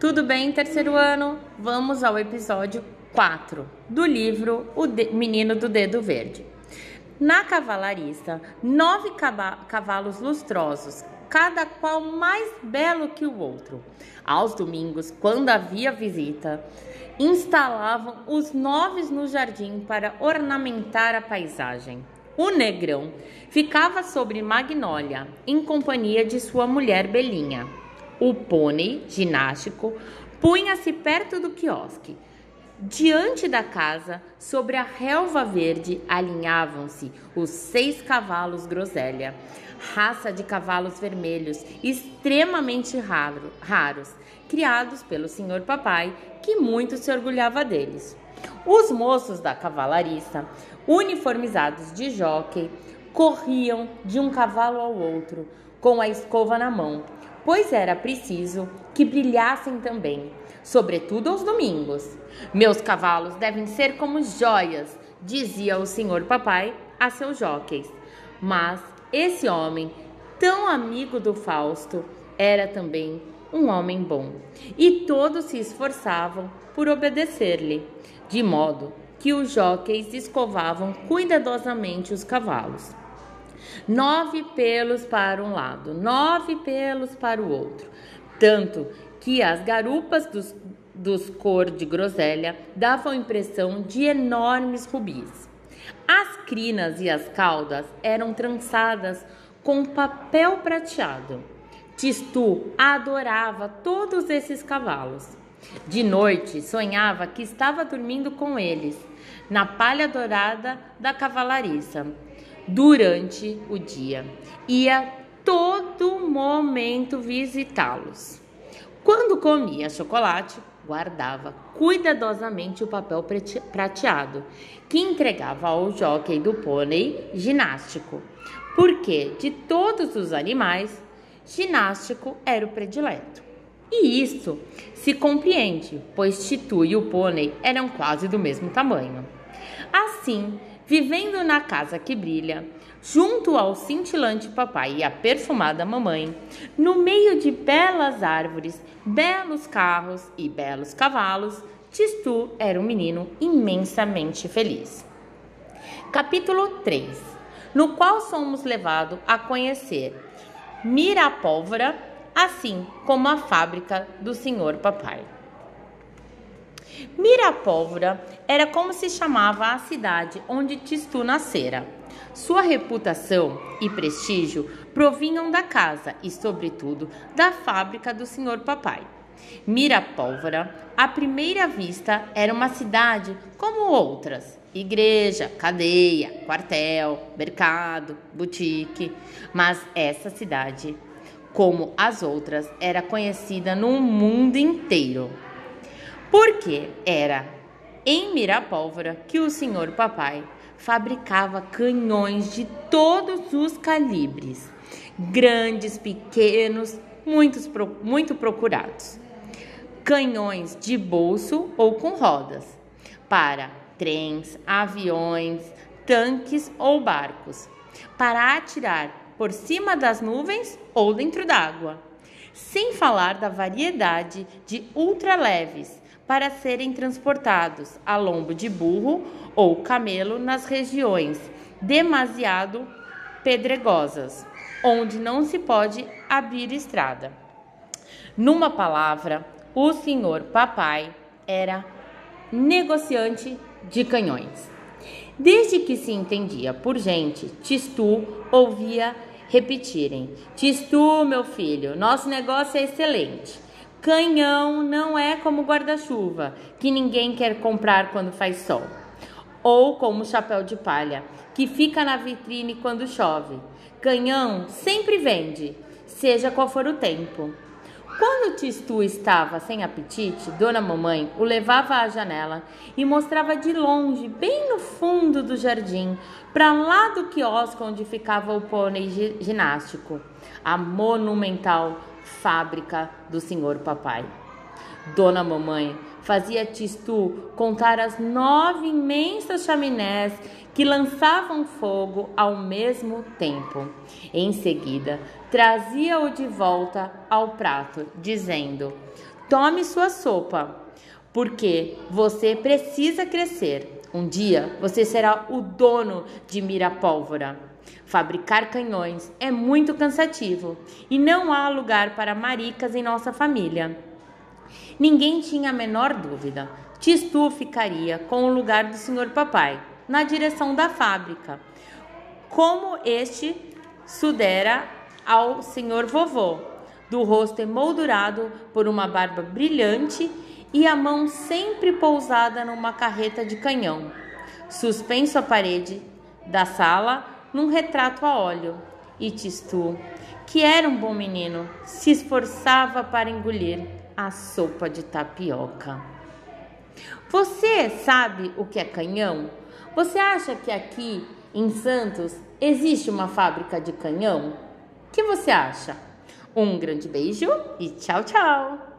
Tudo bem, terceiro ano? Vamos ao episódio 4 do livro O Menino do Dedo Verde. Na cavalariça, nove cavalos lustrosos, cada qual mais belo que o outro. Aos domingos, quando havia visita, instalavam os nove no jardim para ornamentar a paisagem. O negrão ficava sobre Magnólia, em companhia de sua mulher Belinha. O pônei ginástico punha-se perto do quiosque. Diante da casa, sobre a relva verde, alinhavam-se os seis cavalos groselha, raça de cavalos vermelhos extremamente raro, raros, criados pelo senhor papai, que muito se orgulhava deles. Os moços da cavalariça, uniformizados de jockey, corriam de um cavalo ao outro, com a escova na mão, pois era preciso que brilhassem também, sobretudo aos domingos. Meus cavalos devem ser como joias, dizia o senhor papai a seus jockeys. Mas esse homem, tão amigo do Fausto, era também um homem bom, e todos se esforçavam por obedecer-lhe, de modo que os jockeys escovavam cuidadosamente os cavalos. Nove pelos para um lado, nove pelos para o outro. Tanto que as garupas dos, dos cor de groselha davam impressão de enormes rubis. As crinas e as caudas eram trançadas com papel prateado. Tistu adorava todos esses cavalos. De noite sonhava que estava dormindo com eles, na palha dourada da cavalariça durante o dia. Ia todo momento visitá-los. Quando comia chocolate, guardava cuidadosamente o papel prateado que entregava ao jockey do pônei ginástico, porque de todos os animais, ginástico era o predileto. E isso se compreende, pois Titu e o pônei eram quase do mesmo tamanho. Assim, vivendo na casa que brilha, junto ao cintilante papai e à perfumada mamãe, no meio de belas árvores, belos carros e belos cavalos, Tistu era um menino imensamente feliz. Capítulo 3 No qual somos levados a conhecer Mirapólvora, assim como a fábrica do senhor papai. Mirapólvora era como se chamava a cidade onde Tistu nascera. Sua reputação e prestígio provinham da casa e, sobretudo, da fábrica do senhor papai. Mirapólvora, à primeira vista, era uma cidade como outras: igreja, cadeia, quartel, mercado, boutique. Mas essa cidade, como as outras, era conhecida no mundo inteiro porque era em Mirapólvora que o senhor papai fabricava canhões de todos os calibres, grandes, pequenos, muitos, muito procurados. Canhões de bolso ou com rodas, para trens, aviões, tanques ou barcos, para atirar por cima das nuvens ou dentro d'água. Sem falar da variedade de ultraleves para serem transportados a lombo de burro ou camelo nas regiões demasiado pedregosas, onde não se pode abrir estrada. Numa palavra, o senhor papai era negociante de canhões. Desde que se entendia por gente, Tistu ouvia repetirem: Tistu, meu filho, nosso negócio é excelente. Canhão não é como guarda-chuva, que ninguém quer comprar quando faz sol. Ou como chapéu de palha, que fica na vitrine quando chove. Canhão sempre vende, seja qual for o tempo. Quando Tistu estava sem apetite, Dona Mamãe o levava à janela e mostrava de longe, bem no fundo do jardim, para lá do quiosque onde ficava o pônei ginástico, a monumental fábrica do senhor papai. Dona Mamãe fazia Tistu contar as nove imensas chaminés que lançavam fogo ao mesmo tempo. Em seguida, trazia-o de volta ao prato, dizendo: tome sua sopa, porque você precisa crescer. Um dia você será o dono de Mirapólvora. Fabricar canhões é muito cansativo e não há lugar para maricas em nossa família. Ninguém tinha a menor dúvida. Tistu ficaria com o lugar do senhor papai, na direção da fábrica, como este sudera ao senhor vovô, do rosto emoldurado por uma barba brilhante e a mão sempre pousada numa carreta de canhão, suspenso à parede da sala num retrato a óleo. E Tistu, que era um bom menino, se esforçava para engolir a sopa de tapioca. Você sabe o que é canhão? Você acha que aqui em Santos existe uma fábrica de canhão? O que você acha? Um grande beijo e tchau, tchau!